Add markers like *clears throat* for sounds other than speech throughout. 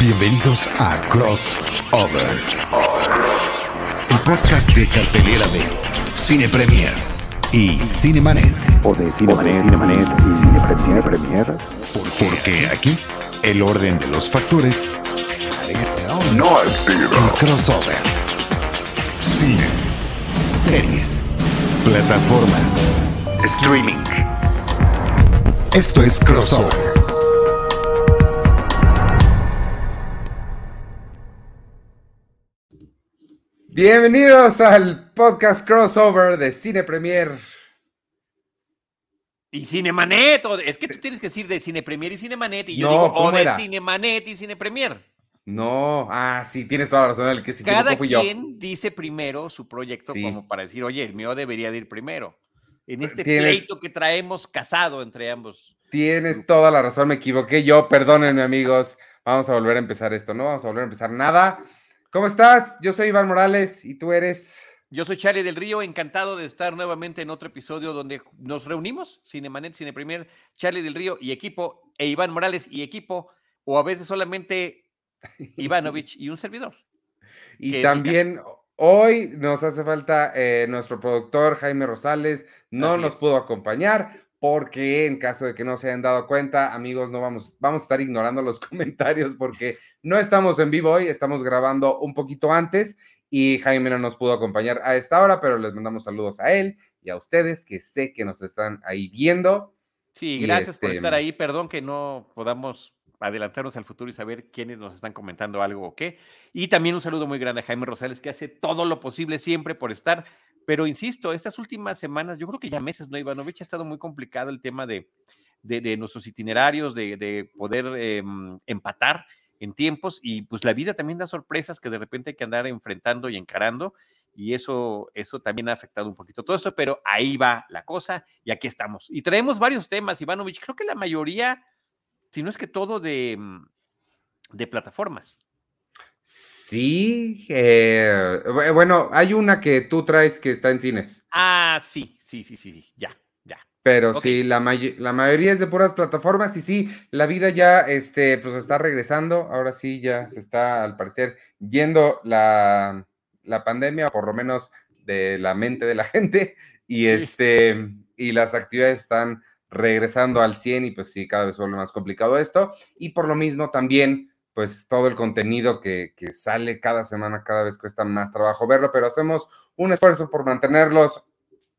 Bienvenidos a Crossover, el podcast de cartelera de Cine Premier y Cinemanet. O de Cinemanet, Cinemanet y Cine, Cine Premier. Porque aquí el orden de los factores No es crossover. Cine, series, plataformas, Streaming. Esto es crossover. Bienvenidos al podcast crossover de Cine Premier. Y Cinemanet, o- es que tú tienes que decir de Cine Premier y Cinemanet, y yo No, digo, o ¿cómo de era? Cinemanet y Cine Premier. No, ah, sí, tienes toda la razón. El que se Cada fui yo. quien dice primero su proyecto Sí. como para decir, oye, el mío debería de ir primero. En este Tienes- pleito que traemos casado entre ambos. Tienes toda la razón, me equivoqué yo. Perdónenme, amigos. Vamos a volver a empezar esto, ¿no? Vamos a volver a empezar nada. ¿Cómo estás? Yo soy Iván Morales y tú eres. Yo soy Charlie del Río, encantado de estar nuevamente en otro episodio donde nos reunimos, Cinemanet, Cine Premier, Charlie del Río y equipo, e Iván Morales y equipo, o a veces solamente *laughs* Ivanovich y un servidor. Y también hoy nos hace falta eh, nuestro productor Jaime Rosales. No Así nos es. pudo acompañar porque en caso de que no se hayan dado cuenta, amigos, no vamos, vamos a estar ignorando los *laughs* comentarios porque no estamos en vivo hoy, estamos grabando un poquito antes y Jaime no nos pudo acompañar a esta hora, pero les mandamos saludos a él y a ustedes que sé que nos están ahí viendo. Sí, gracias por este, estar ahí. Perdón que no podamos adelantarnos al futuro y saber quiénes nos están comentando algo o qué. Y también un saludo muy grande a Jaime Rosales, que hace todo lo posible siempre por estar. Pero insisto, estas últimas semanas, yo creo que ya meses, ¿no, Ivanovich? Ha estado muy complicado el tema de, de, de nuestros itinerarios, de, de poder em, empatar en tiempos. Y pues la vida también da sorpresas que de repente hay que andar enfrentando y encarando. Y eso, eso también ha afectado un poquito todo esto, pero ahí va la cosa y aquí estamos. Y traemos varios temas, Ivanovich. Creo que la mayoría, si no es que todo, de, mm, de plataformas. Sí, eh, bu- bueno, hay una que tú traes que está en cines. Ah, sí, sí, sí, sí, sí, ya, ya. Pero sí, la, may- la mayoría es de puras plataformas y sí, la vida ya este, pues está regresando. Ahora sí, ya se está, al parecer, yendo la, la pandemia, por lo menos de la mente de la *laughs* gente, y, Sí. este, y las actividades están regresando al 100 y pues sí, cada vez vuelve más complicado esto. Y por lo mismo también, pues todo el contenido que, sale cada semana, cada vez cuesta más trabajo verlo, pero hacemos un esfuerzo por mantenerlos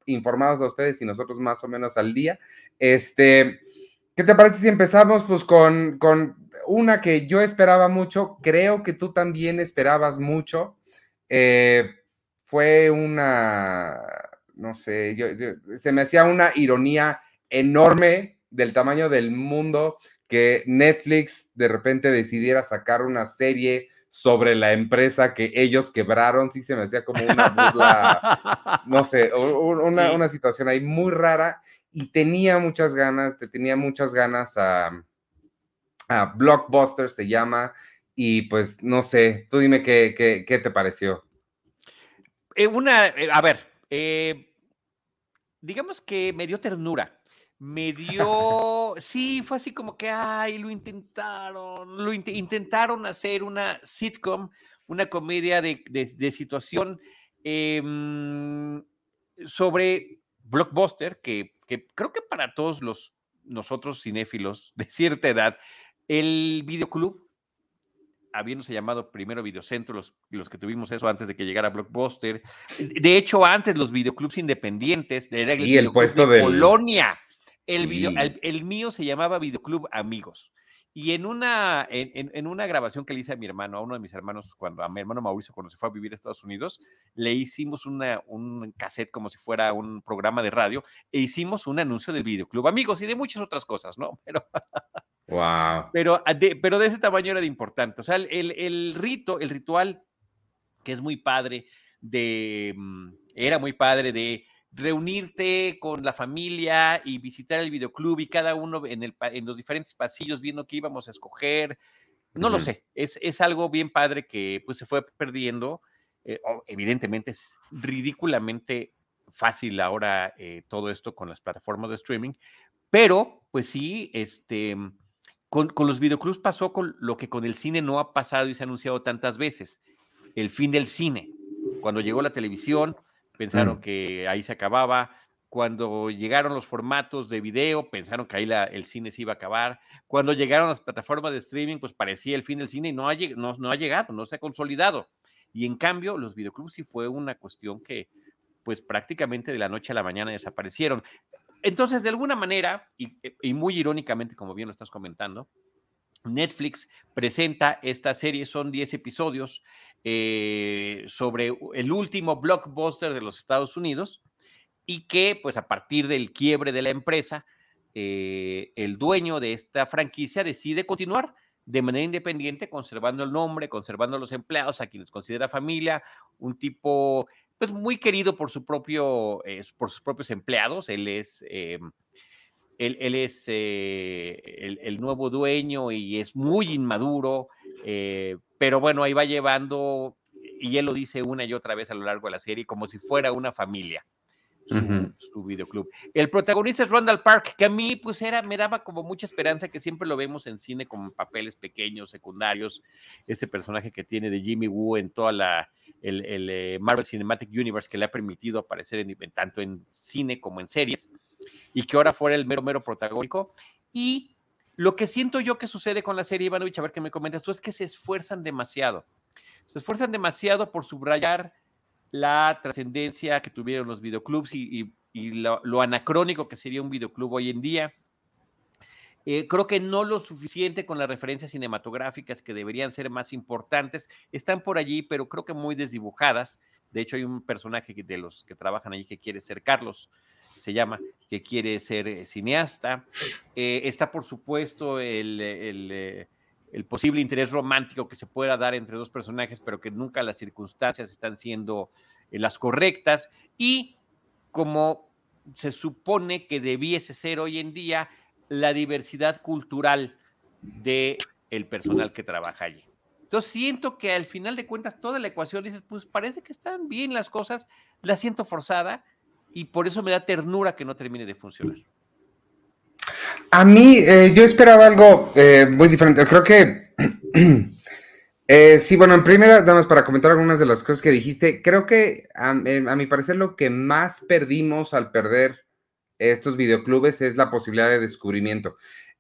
informados a ustedes y nosotros más o menos al día. Este, ¿qué te parece si empezamos pues con, con una que yo esperaba mucho, creo que tú también esperabas mucho? Eh, fue una, no sé, yo- se me hacía una ironía enorme del tamaño del mundo que Netflix de repente decidiera sacar una serie sobre la empresa que ellos quebraron, sí se me hacía como una burla *laughs* no sé, una, Sí. una situación ahí muy rara y tenía muchas ganas, te tenía muchas ganas a, a Blockbuster se llama y pues no sé, tú dime qué, qué, qué te pareció. Eh, una, eh, a ver, eh, digamos que me dio ternura. Me dio, sí, fue así como que, ay, lo intentaron, lo int- intentaron hacer una sitcom, una comedia de, de- de situación em, sobre Blockbuster, que, que creo que para todos los nosotros cinéfilos de cierta edad, el videoclub habiéndose llamado primero Videocentro, los, los que tuvimos eso antes de que llegara Blockbuster. De hecho, antes los videoclubs independientes, era Sí, el videoclub puesto de del- Colonia. El, video, el, el mío se llamaba Videoclub Amigos. Y en una, en, en- en una grabación que le hice a mi hermano, a uno de mis hermanos, cuando a mi hermano Mauricio, cuando se fue a vivir a Estados Unidos, le hicimos una, un cassette como si fuera un programa de radio e hicimos un anuncio del Videoclub Amigos y de muchas otras cosas, ¿no? *laughs* Pero Wow. pero ah, de, pero de ese tamaño era de importante. O sea, el, el rito, el ritual, que es muy padre, de, mm, era muy padre de reunirte con la familia y visitar el videoclub y cada uno en, el, pa- en los diferentes pasillos viendo qué íbamos a escoger. No lo sé, es, es algo bien padre que pues se fue perdiendo. eh, evidentemente es ridículamente fácil ahora eh, todo esto con las plataformas de streaming, pero pues sí, este, con, con los videoclubs pasó con lo que con el cine no ha pasado y se ha anunciado tantas veces, el fin del cine. Cuando llegó la televisión, pensaron que ahí se acababa. Cuando llegaron los formatos de video, pensaron que ahí la- el cine se iba a acabar. Cuando llegaron las plataformas de streaming, pues parecía el fin del cine y no ha, no, no ha llegado, no se ha consolidado. Y en cambio, los videoclubs sí fue una cuestión que, pues prácticamente de la noche a la mañana desaparecieron. Entonces, de alguna manera, y, y muy irónicamente, como bien lo estás comentando, Netflix presenta esta serie, son 10 episodios eh, sobre el último blockbuster de los Estados Unidos y que pues a partir del quiebre de la empresa, eh, el dueño de esta franquicia decide continuar de manera independiente, conservando el nombre, conservando los empleados, a quienes considera familia, un tipo pues muy querido por, su propio, eh, por sus propios empleados, él es... Él, es el, nuevo dueño y es muy inmaduro, pero bueno, ahí va llevando, y él lo dice una y otra vez a lo largo de la serie, como si fuera una familia. Su, uh -huh. su, videoclub. El protagonista es Randall Park, que a mí pues era, me daba como mucha esperanza que siempre lo vemos en cine como papeles pequeños, secundarios, ese personaje que tiene de Jimmy Woo en toda la, el, el eh, Marvel Cinematic Universe que le ha permitido aparecer en, en, tanto en cine como en series, y que ahora fuera el mero, mero protagónico. Y lo que siento yo que sucede con la serie, Ivanovich, a ver qué me comentas tú, es que se esfuerzan demasiado. Se esfuerzan demasiado por subrayar la trascendencia que tuvieron los videoclubs y, lo, anacrónico que sería un videoclub hoy en día. Eh, creo que no lo suficiente con las referencias cinematográficas que deberían ser más importantes. Están por allí, pero creo que muy desdibujadas. De hecho, hay un personaje de los que trabajan allí que quiere ser Carlos, se llama, que quiere ser eh, cineasta. Eh, está, por supuesto, el, eh, el, posible interés romántico que se pueda dar entre dos personajes, pero que nunca las circunstancias están siendo las correctas. Y como se supone que debiese ser hoy en día la diversidad cultural del el personal que trabaja allí. Entonces siento que al final de cuentas toda la ecuación dices, pues parece que están bien las cosas, la siento forzada, y por eso me da ternura que no termine de funcionar. A mí, eh, yo esperaba algo eh, muy diferente. Creo que, *clears throat* eh, sí, bueno, en primera, nada más para comentar algunas de las cosas que dijiste, creo que a, a, mi parecer lo que más perdimos al perder estos videoclubes es la posibilidad de descubrimiento.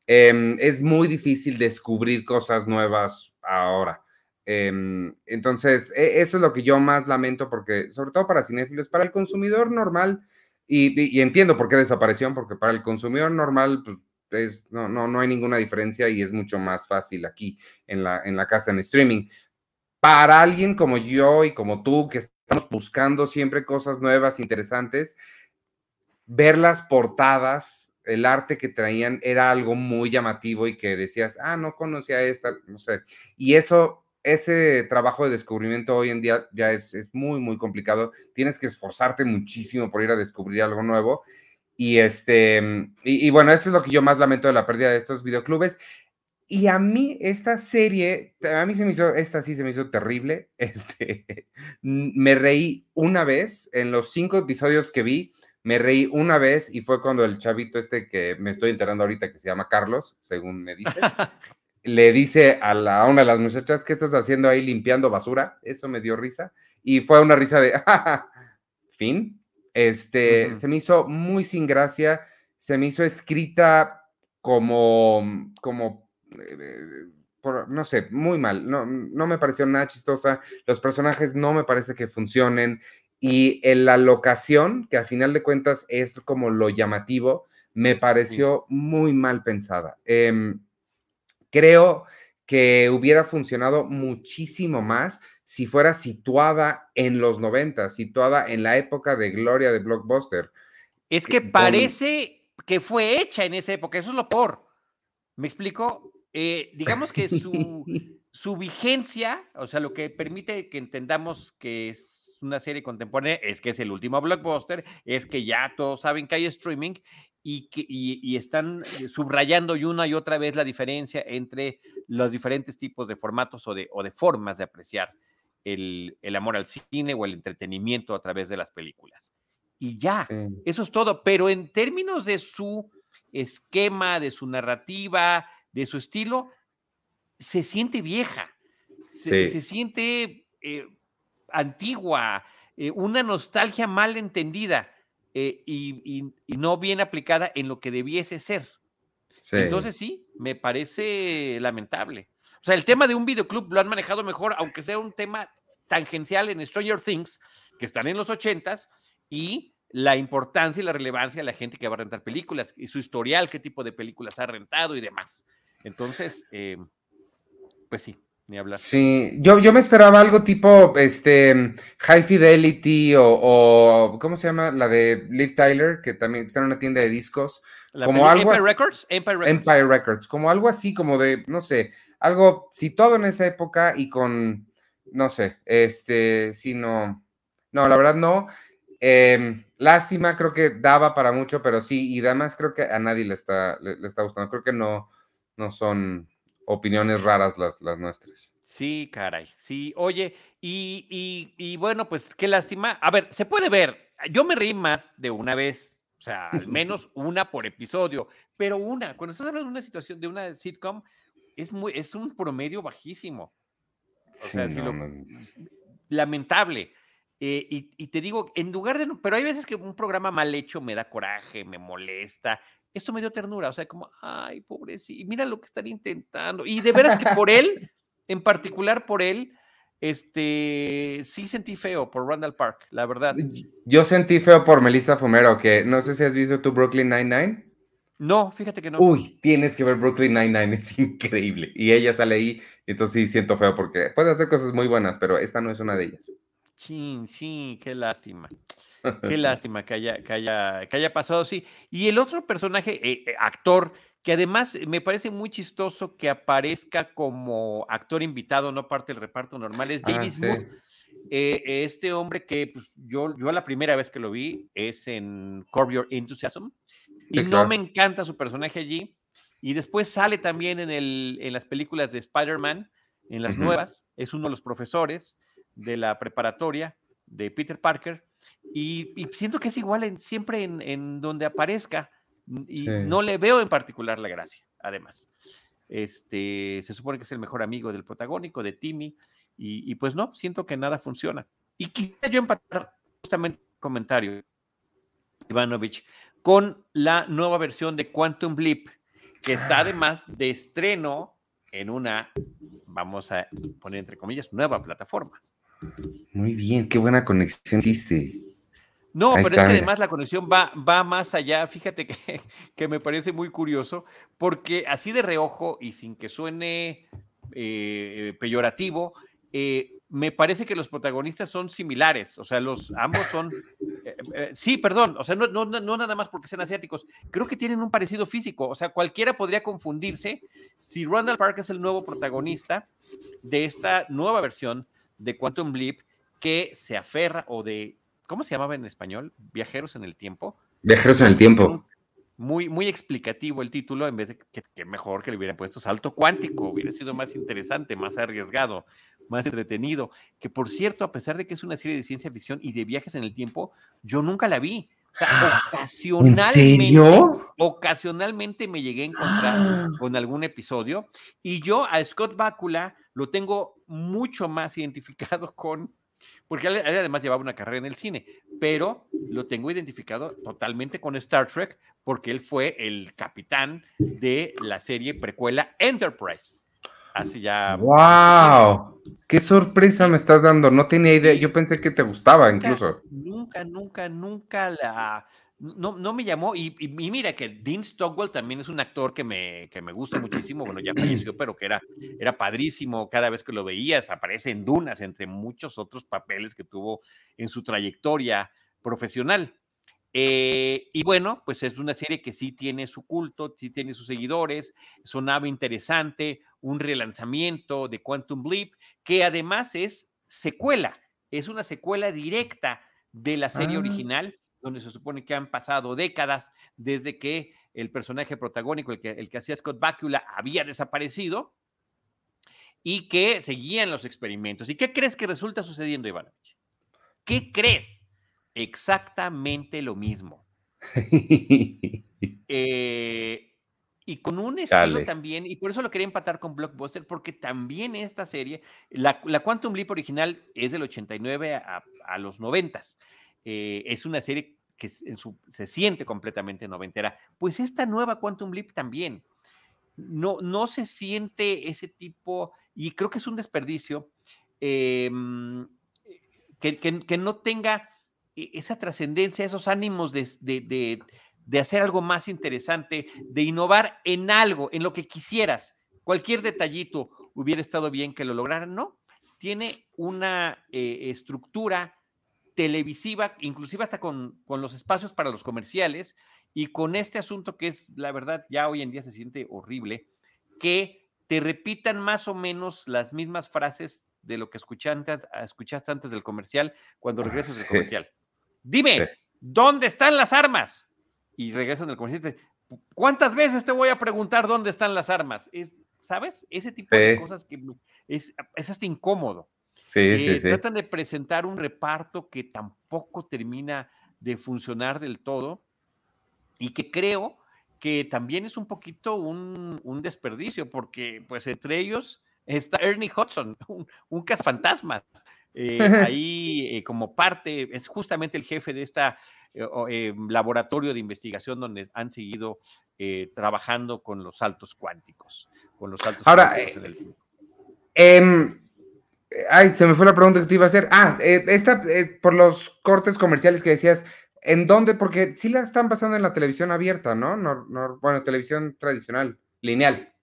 Em, es muy difícil descubrir cosas nuevas ahora. Eh, entonces, eso es lo que yo más lamento, porque sobre todo para cinéfilos, para el consumidor normal, y, y, y entiendo por qué desapareció, porque para el consumidor normal, pues, es, no, no, no hay ninguna diferencia y es mucho más fácil aquí en la, en la casa en streaming. Para alguien como yo y como tú, que estamos buscando siempre cosas nuevas, interesantes, ver las portadas, el arte que traían era algo muy llamativo y que decías, ah, no conocía esta, no sé. Y eso ese trabajo de descubrimiento hoy en día ya es, es, muy, muy complicado. Tienes que esforzarte muchísimo por ir a descubrir algo nuevo. Y, este, y, y, bueno, eso es lo que yo más lamento de la pérdida de estos videoclubes. Y a mí esta serie, a mí se me hizo, esta sí se me hizo terrible. *laughs* Este, me reí una vez en los cinco episodios que vi. Me reí una vez y fue cuando el chavito este que me estoy enterando ahorita que se llama Carlos, según me dice, *laughs* le dice a, la, a, una de las muchachas, ¿qué estás haciendo ahí limpiando basura? Eso me dio risa. Y fue una risa de, fin. Este, uh -huh. se me hizo muy sin gracia, se me hizo escrita como, como, eh, por, no sé, muy mal. No, no me pareció nada chistosa. Los personajes no me parece que funcionen. Y en la locación, que a final de cuentas es como lo llamativo, me pareció sí. muy mal pensada. Eh, creo que hubiera funcionado muchísimo más si fuera situada en los 90, situada en la época de gloria de Blockbuster. Es que parece que fue hecha en esa época, eso es lo peor. ¿Me explico? Eh, digamos que su, *laughs* su vigencia, o sea, lo que permite que entendamos que es una serie contemporánea es que es el último blockbuster, es que ya todos saben que hay streaming y, que, y, y, están subrayando y una y otra vez la diferencia entre los diferentes tipos de formatos o de, o de formas de apreciar el, el, amor al cine o el entretenimiento a través de las películas. Y ya, sí. eso es todo. Pero en términos de su esquema, de su narrativa, de su estilo, se siente vieja, Sí. se, se siente eh, antigua, eh, una nostalgia mal entendida eh, y, y- y no bien aplicada en lo que debiese ser. Sí. Entonces sí, me parece lamentable. O sea, el tema de un videoclub lo han manejado mejor, aunque sea un tema tangencial en Stranger Things, que están en los ochentas, y la importancia y la relevancia de la gente que va a rentar películas y su historial, qué tipo de películas ha rentado y demás. Entonces, eh, pues sí, ni hablar. Sí, yo, yo me esperaba algo tipo este High Fidelity o, o ¿cómo se llama? La de Liv Tyler, que también está en una tienda de discos, La como algo Empire Records, Empire Records. Empire Records, como algo así, como de, no sé, algo situado en esa época y con, no sé, este, sí, no, no, la verdad no. Em, lástima, creo que daba para mucho, pero sí, y además creo que a nadie le está, le, le está gustando. Creo que no, no son opiniones raras las, las nuestras. Sí, caray. Sí, oye, y, y, y bueno, pues qué lástima. A ver, se puede ver. Yo me reí más de una vez, o sea, al *laughs* menos una por episodio, pero una, cuando estás hablando de una situación, de una sitcom, es, muy, es un promedio bajísimo. sea, Sí, si no, lo- no. Lamentable. Eh, y, y te digo, en lugar de, pero hay veces que un programa mal hecho me da coraje, me molesta. Esto me dio ternura, o sea, como, ay, pobrecito, mira lo que están intentando. Y de veras que por él, en particular por él, este, sí sentí feo por Randall Park, la verdad. Yo sentí feo por Melissa Fumero, que no sé si has visto tu Brooklyn Nine-Nine. No, fíjate que no. Uy, tienes que ver Brooklyn Nine-Nine, *laughs* es increíble. Y ella sale ahí, entonces sí siento feo porque puede hacer cosas muy buenas, pero esta no es una de ellas. Sí, sí, qué lástima. Qué *laughs* lástima que haya, que haya, que haya pasado así. Y el otro personaje, eh, eh, actor, que además me parece muy chistoso que aparezca como actor invitado, no parte del reparto normal, es Ah, sí. Moore. Eh, este hombre que pues, yo, yo la primera vez que lo vi es en Curb Your Enthusiasm y Sí, no me encanta su personaje allí. Y después sale también en, el, en las películas de Spider-Man, en las nuevas, es uno de los profesores de la preparatoria de Peter Parker y, y siento que es igual en, siempre en, en donde aparezca y Sí. no le veo en particular la gracia, además. Este, se supone que es el mejor amigo del protagónico, de Timmy, y, y pues no, siento que nada funciona. Y quisiera yo empatar justamente el comentario, Ivanovich, con la nueva versión de Quantum Blip, que está además de estreno en una, vamos a poner entre comillas, nueva plataforma. Muy bien, qué buena conexión hiciste. No, Ahí pero está, es que mira. además la conexión va, va más allá. Fíjate que, *laughs* que me parece muy curioso, porque así de reojo y sin que suene eh, peyorativo, eh, me parece que los protagonistas son similares. O sea, los ambos son. *laughs* eh, eh, sí, perdón. O sea, no, no, no nada más porque sean asiáticos. Creo que tienen un parecido físico. O sea, cualquiera podría confundirse si Randall Park es el nuevo protagonista de esta nueva versión de Quantum Blip que se aferra o de ¿cómo se llamaba en español? Viajeros en el tiempo. Viajeros en el tiempo. Muy, muy explicativo el título, en vez de que, que mejor que le hubieran puesto salto cuántico, hubiera sido más interesante, más arriesgado, más entretenido. Que por cierto, a pesar de que es una serie de ciencia ficción y de viajes en el tiempo, yo nunca la vi. O sea, *gasps* ¿En ocasionalmente, me llegué a encontrar *gasps* con algún episodio y yo a Scott Bakula lo tengo mucho más identificado *laughs* con, porque él, él además llevaba una carrera en el cine, pero lo tengo identificado totalmente con Star Trek porque él fue el capitán de la serie precuela Enterprise. Así ya. ¡Wow! ¡Qué sorpresa me estás dando! No tenía idea. Yo pensé que te gustaba incluso. Nunca, nunca, nunca la. No, no me llamó. Y, mira que Dean Stockwell también es un actor que me, que me gusta muchísimo. Bueno, ya falleció, pero que era, era padrísimo. Cada vez que lo veías, aparece en Dunas, entre muchos otros papeles que tuvo en su trayectoria profesional. Eh, y bueno, pues es una serie que sí tiene su culto, sí tiene sus seguidores, sonaba interesante, un relanzamiento de Quantum Leap, que además es secuela, es una secuela directa de la serie Ah. original, donde se supone que han pasado décadas desde que el personaje protagónico, el que, el que hacía Scott Bakula, había desaparecido y que seguían los experimentos. ¿Y qué crees que resulta sucediendo, Ivanovich? ¿Qué crees? Exactamente lo mismo. *laughs* Eh, y con un estilo también, y por eso lo quería empatar con Blockbuster, porque también esta serie, la, la Quantum Leap original es del 89 a, a los 90. Eh, es una serie que en su- se siente completamente noventera. Pues esta nueva Quantum Leap también. No, no se siente ese tipo, y creo que es un desperdicio, eh, mm, que, que- que no tenga e- esa trascendencia, esos ánimos de, de- de- de hacer algo más interesante, de innovar en algo, en lo que quisieras. Cualquier detallito hubiera estado bien que lo lograran, ¿no? Tiene una eh, estructura televisiva, inclusive hasta con, con los espacios para los comerciales, y con este asunto que es, la verdad, ya hoy en día se siente horrible, que te repitan más o menos las mismas frases de lo que escuchaste, escuchaste antes del comercial cuando regresas del Sí. comercial. Dime, Sí. ¿dónde están las armas? Y regresan y dicen, ¿cuántas veces te voy a preguntar dónde están las armas? Es, ¿Sabes? Ese tipo de cosas que es, es hasta incómodo. Sí, Eh, sí, sí. Tratan de presentar un reparto que tampoco termina de funcionar del todo y que creo que también es un poquito un, un desperdicio, porque pues entre ellos está Ernie Hudson, *laughs* un, un cazafantasmas, eh, *laughs* ahí eh, como parte, es justamente el jefe de este laboratorio de investigación donde han seguido trabajando con los saltos cuánticos, con los saltos Ahora, cuánticos. Em, ay, se me fue la pregunta que te iba a hacer. Ah, esta, por los cortes comerciales que decías, ¿en dónde? Porque sí la están pasando en la televisión abierta, ¿no? Nor- bueno, televisión tradicional, lineal,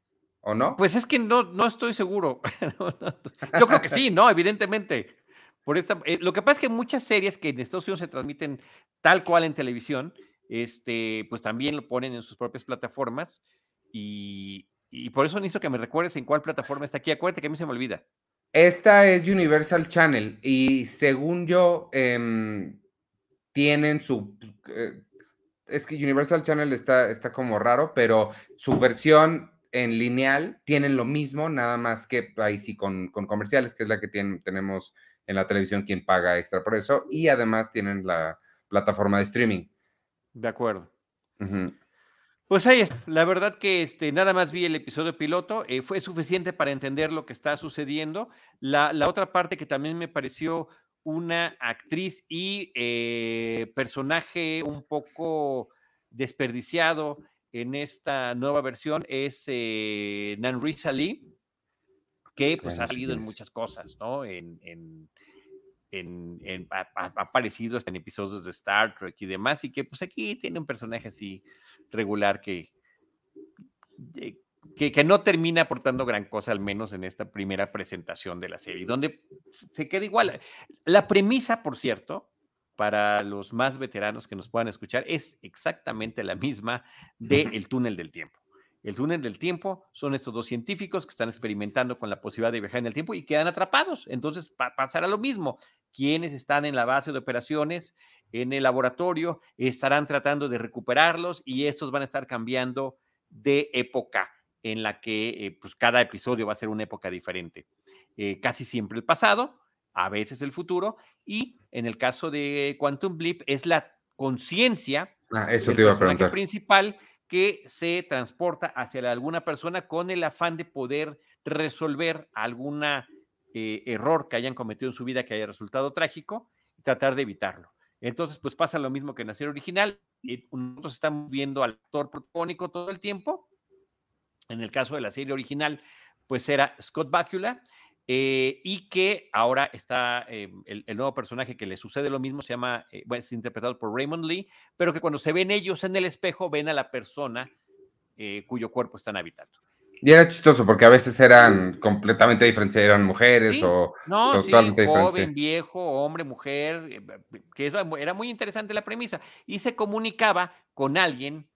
¿o no? Pues es que no, no estoy seguro. *laughs* No, no, Yo creo que sí, ¿no? Evidentemente. Por esta, eh, lo que pasa es que muchas series que en Estados Unidos se transmiten tal cual en televisión, este, pues también lo ponen en sus propias plataformas y, por eso necesito que me recuerdes en cuál plataforma está aquí. Acuérdate que a mí se me olvida. Esta es Universal Channel y según yo, em, tienen su... eh, es que Universal Channel está, está como raro, pero su versión en lineal tienen lo mismo, nada más que ahí sí con, con comerciales, que es la que tienen, tenemos en la televisión quien paga extra por eso, y además tienen la plataforma de streaming. De acuerdo. Pues ahí está. La verdad que este, nada más vi el episodio piloto. eh, fue suficiente para entender lo que está sucediendo. La, la otra parte que también me pareció una actriz y eh, personaje un poco desperdiciado en esta nueva versión es eh, Nanrisa Lee, que pues Bueno, ha sí salido en es. muchas cosas, ¿no? En, en- en- en- ha, ha- aparecido hasta en episodios de Star Trek y demás, y que pues aquí tiene un personaje así regular que, de- que, que no termina aportando gran cosa, al menos en esta primera presentación de la serie, donde se queda igual. La premisa, por cierto, para los más veteranos que nos puedan escuchar, es exactamente la misma de El túnel del tiempo. El túnel del tiempo son estos dos científicos que están experimentando con la posibilidad de viajar en el tiempo y quedan atrapados. Entonces pa- pasará lo mismo. Quienes están en la base de operaciones, en el laboratorio, estarán tratando de recuperarlos y estos van a estar cambiando de época en la que eh, pues cada episodio va a ser una época diferente. Eh, casi siempre el pasado, a veces el futuro, y en el caso de Quantum Blip es la conciencia Ah, eso del te iba a personaje preguntar. principal que se transporta hacia alguna persona con el afán de poder resolver algún error que hayan cometido en su vida que haya resultado trágico y tratar de evitarlo. Entonces, pues pasa lo mismo que en la serie original. eh, nosotros estamos viendo al actor protagónico todo el tiempo. En el caso de la serie original, pues era Scott Bakula, eh, y que ahora está eh, el, nuevo personaje que le sucede lo mismo, se llama, eh, bueno, es interpretado por Raymond Lee, pero que cuando se ven ellos en el espejo, ven a la persona eh, cuyo cuerpo están habitando. Y era chistoso porque a veces eran completamente diferentes, eran mujeres Sí, o No, sí, totalmente diferentes. joven, viejo, hombre, mujer, eh, que eso era muy interesante la premisa. Y se comunicaba con alguien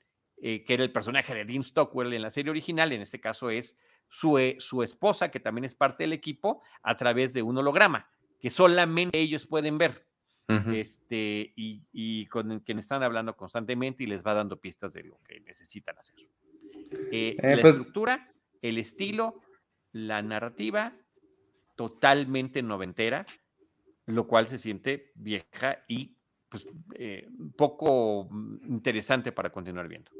eh, que era el personaje de Dean Stockwell en la serie original, en este caso es su, eh, su esposa, que también es parte del equipo, a través de un holograma, que solamente ellos pueden ver. Ujú. este, y, y con quien están hablando constantemente y les va dando pistas de lo que necesitan hacer. Eh, Eh, la pues- estructura, el estilo, la narrativa, totalmente noventera, lo cual se siente vieja y pues, eh, poco interesante para continuar viendo.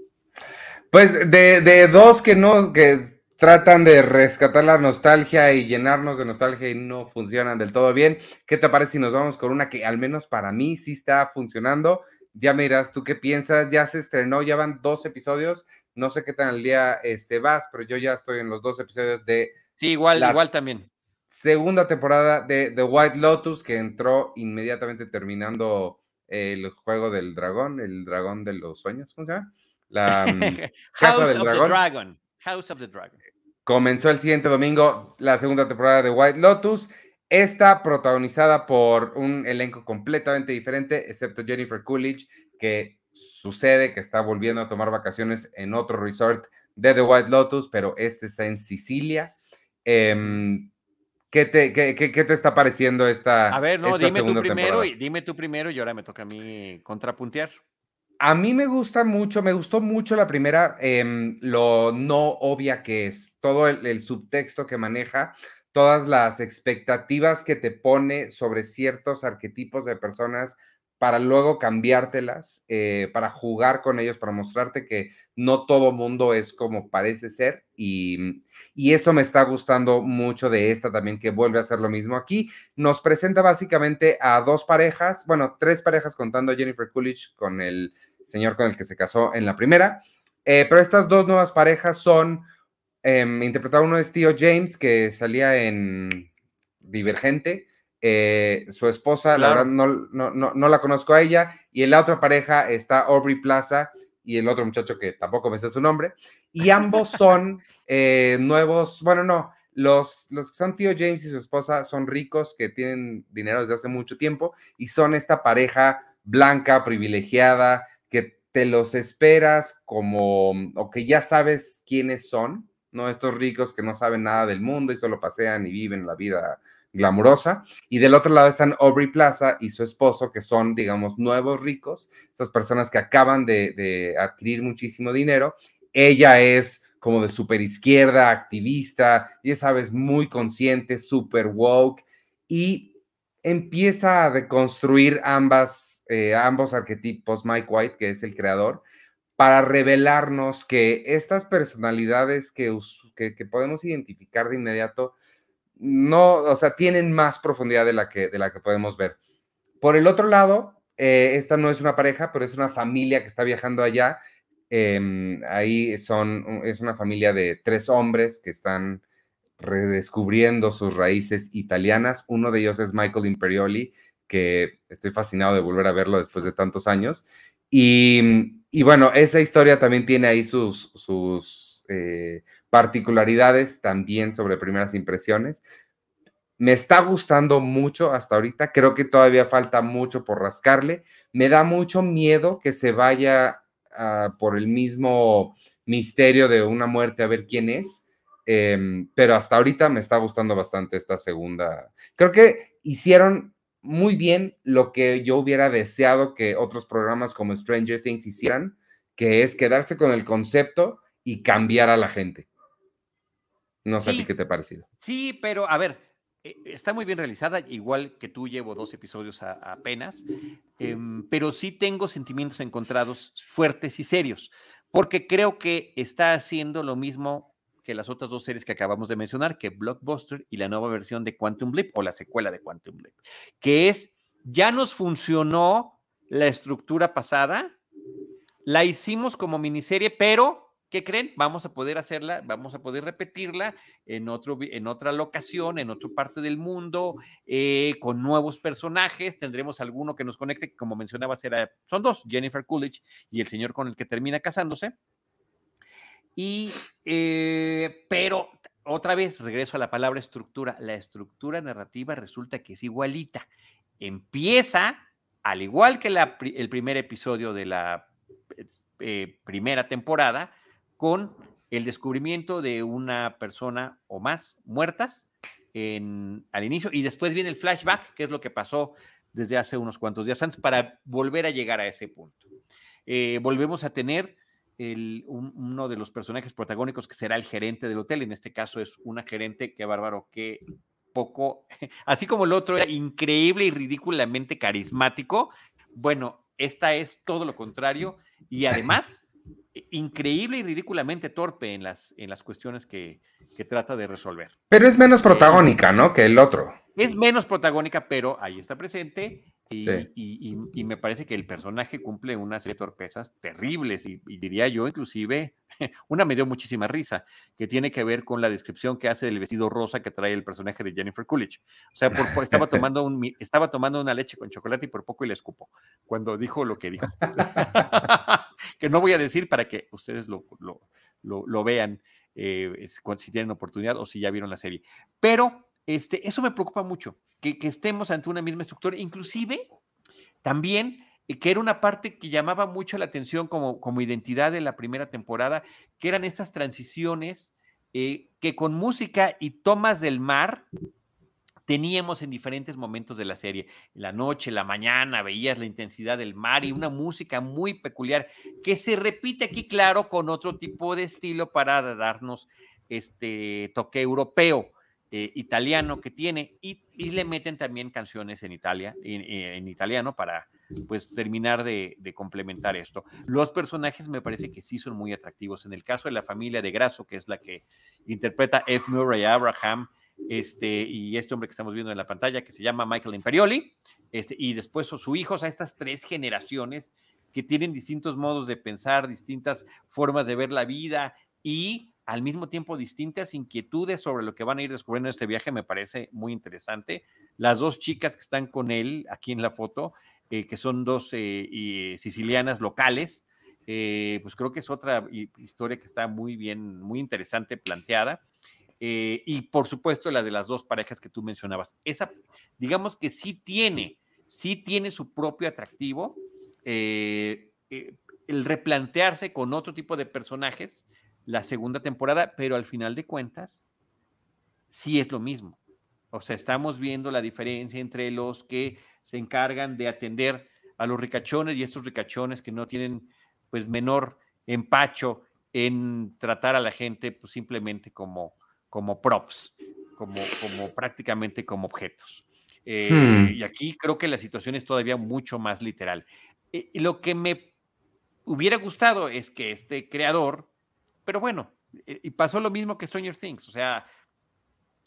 Pues de, de dos que no, que tratan de rescatar la nostalgia y llenarnos de nostalgia y no funcionan del todo bien. ¿Qué te parece si nos vamos con una que al menos para mí sí está funcionando? Ya me dirás tú qué piensas, ya se estrenó, ya van dos episodios, no sé qué tan al día este, vas, pero yo ya estoy en los dos episodios de Sí, igual, La- igual también. segunda temporada de The White Lotus, que entró inmediatamente terminando el juego del dragón, el dragón de los sueños, ¿cómo se llama? La, mm, *laughs* Casa House del of Dragón. the Dragon. House of the Dragon. Comenzó el siguiente domingo la segunda temporada de White Lotus. Esta protagonizada por un elenco completamente diferente, excepto Jennifer Coolidge, que sucede que está volviendo a tomar vacaciones en otro resort de The White Lotus, pero este está en Sicilia. Em, ¿qué, te, qué, qué- qué te está pareciendo esta A ver, no, dime tú primero temporada? y dime tú primero y ahora me toca a mí contrapuntear. A mí me gusta mucho, me gustó mucho la primera, em, lo no obvia que es, todo el, el subtexto que maneja, todas las expectativas que te pone sobre ciertos arquetipos de personas para luego cambiártelas, eh, para jugar con ellos, para mostrarte que no todo mundo es como parece ser y, y eso me está gustando mucho de esta también que vuelve a hacer lo mismo aquí. Nos presenta básicamente a dos parejas, bueno, tres parejas contando a Jennifer Coolidge con el señor con el que se casó en la primera. Eh, pero estas dos nuevas parejas son, eh, interpretado uno es Tío James, que salía en Divergente. Eh, su esposa, la verdad, no, no, no, no la conozco a ella. Y en la otra pareja está Aubrey Plaza y el otro muchacho que tampoco me sé su nombre. Y ambos *laughs* son eh, nuevos, bueno, no, los, los que son Tío James y su esposa son ricos, que tienen dinero desde hace mucho tiempo y son esta pareja blanca, privilegiada, que te los esperas como, o que ya sabes quiénes son, ¿no? Estos ricos que no saben nada del mundo y solo pasean y viven la vida glamurosa. Y del otro lado están Aubrey Plaza y su esposo, que son, digamos, nuevos ricos, estas personas que acaban de, adquirir muchísimo dinero. Ella es como de super izquierda, activista, ya sabes, muy consciente, super woke, y empieza a deconstruir ambas, eh, ambos arquetipos, Mike White, que es el creador, para revelarnos que estas personalidades que, que, que podemos identificar de inmediato, no, o sea, tienen más profundidad de la que, de la que podemos ver. Por el otro lado, eh, esta no es una pareja, pero es una familia que está viajando allá. Em, ahí son, es una familia de tres hombres que están redescubriendo sus raíces italianas. Uno de ellos es Michael Imperioli, que estoy fascinado de volver a verlo después de tantos años. Y, y bueno, esa historia también tiene ahí sus, sus eh, particularidades también sobre primeras impresiones. Me está gustando mucho hasta ahorita. Creo que todavía falta mucho por rascarle. Me da mucho miedo que se vaya por el mismo misterio de una muerte a ver quién es. Em, pero hasta ahorita me está gustando bastante esta segunda. Creo que hicieron muy bien lo que yo hubiera deseado que otros programas como Stranger Things hicieran, que es quedarse con el concepto y cambiar a la gente. No sé a Sí. ti qué te ha parecido. Sí, pero a ver, eh, está muy bien realizada, igual que tú llevo dos episodios a- apenas, em, pero sí tengo sentimientos encontrados fuertes y serios, porque creo que está haciendo lo mismo que las otras dos series que acabamos de mencionar, que Blockbuster y la nueva versión de Quantum Leap o la secuela de Quantum Leap, que es, ya nos funcionó la estructura pasada, la hicimos como miniserie, pero, ¿qué creen? Vamos a poder hacerla, vamos a poder repetirla en, otro, en otra locación, en otra parte del mundo, eh, con nuevos personajes. Tendremos alguno que nos conecte, como mencionaba, será, son dos, Jennifer Coolidge y el señor con el que termina casándose. Y, eh, pero otra vez regreso a la palabra estructura. La estructura narrativa resulta que es igualita. Empieza, al igual que el primer episodio de la eh, primera temporada, con el descubrimiento de una persona o más muertas en, al inicio y después viene el flashback, que es lo que pasó desde hace unos cuantos días antes, para volver a llegar a ese punto. Eh, volvemos a tener el, un- uno de los personajes protagónicos que será el gerente del hotel, en este caso es una gerente, que bárbaro, que poco, *laughs* así como el otro era increíble y ridículamente carismático, bueno, esta es todo lo contrario y además increíble y ridículamente torpe en las, en las cuestiones que, que trata de resolver. Pero es menos protagónica, ¿no? Que el otro. Es menos protagónica, pero ahí está presente y, y, y, me parece que el personaje cumple una serie de torpezas terribles y, diría yo inclusive, *laughs* una me dio muchísima risa, que tiene que ver con la descripción que hace del vestido rosa que trae el personaje de Jennifer Coolidge. O sea, por, estaba, tomando un, estaba tomando una leche con chocolate y por poco y le escupo cuando dijo lo que dijo. *laughs* que no voy a decir para que ustedes lo, lo, lo, vean eh, si tienen oportunidad o si ya vieron la serie. Pero este, eso me preocupa mucho, que, estemos ante una misma estructura, inclusive también eh, que era una parte que llamaba mucho la atención como, como identidad de la primera temporada, que eran esas transiciones eh, que con música y tomas del mar teníamos en diferentes momentos de la serie. la noche, la mañana, veías la intensidad del mar y una música muy peculiar que se repite aquí, claro, con otro tipo de estilo para darnos este toque europeo. Eh, italiano que tiene y, le meten también canciones en Italia, en, italiano para pues terminar de, complementar esto. Los personajes me parece que sí son muy atractivos. En el caso de la familia de Grasso, que es la que interpreta F. Murray Abraham, este, y este hombre que estamos viendo en la pantalla, que se llama Michael Imperioli, este, y después su hijo, a estas tres generaciones que tienen distintos modos de pensar, distintas formas de ver la vida y al mismo tiempo distintas inquietudes sobre lo que van a ir descubriendo en este viaje, me parece muy interesante. Las dos chicas que están con él aquí en la foto, eh, que son dos eh, sicilianas locales, eh, pues creo que es otra historia que está muy bien, muy interesante planteada. Y por supuesto la de las dos parejas que tú mencionabas. Esa, digamos que sí tiene, sí tiene su propio atractivo. el replantearse con otro tipo de personajes, la segunda temporada, pero al final de cuentas, sí es lo mismo. O sea, estamos viendo la diferencia entre los que se encargan de atender a los ricachones y estos ricachones que no tienen pues menor empacho en tratar a la gente pues, simplemente como, como props, como, como prácticamente como objetos. Eh, hmm. Y aquí creo que la situación es todavía mucho más literal. Eh, lo que me hubiera gustado es que este creador pero bueno, eh, y pasó lo mismo que Stranger Things, o sea,